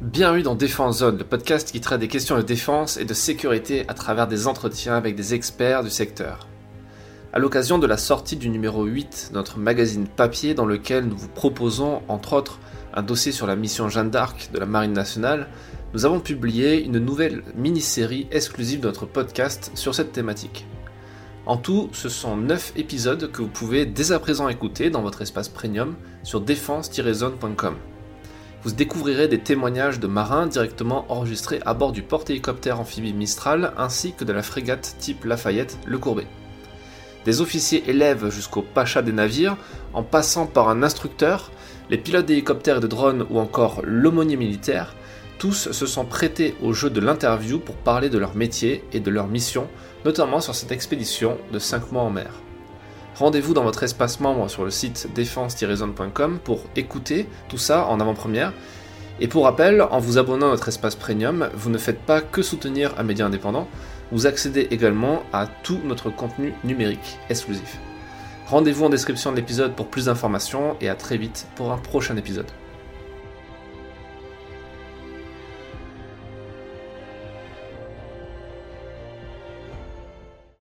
Bienvenue dans Défense Zone, le podcast qui traite des questions de défense et de sécurité à travers des entretiens avec des experts du secteur. À l'occasion de la sortie du numéro 8 de notre magazine papier dans lequel nous vous proposons entre autres un dossier sur la mission Jeanne d'Arc de la Marine nationale, nous avons publié une nouvelle mini-série exclusive de notre podcast sur cette thématique. En tout, ce sont 9 épisodes que vous pouvez dès à présent écouter dans votre espace premium sur défense-zone.com. Vous découvrirez des témoignages de marins directement enregistrés à bord du porte-hélicoptère amphibie Mistral ainsi que de la frégate type Lafayette Le Courbet. Des officiers élèves jusqu'au pacha des navires, en passant par un instructeur, les pilotes d'hélicoptères et de drones ou encore l'aumônier militaire, tous se sont prêtés au jeu de l'interview pour parler de leur métier et de leur mission, notamment sur cette expédition de 5 mois en mer. Rendez-vous dans votre espace membre sur le site défense-zone.com pour écouter tout ça en avant-première. Et pour rappel, en vous abonnant à notre espace premium, vous ne faites pas que soutenir un média indépendant, vous accédez également à tout notre contenu numérique exclusif. Rendez-vous en description de l'épisode pour plus d'informations et à très vite pour un prochain épisode.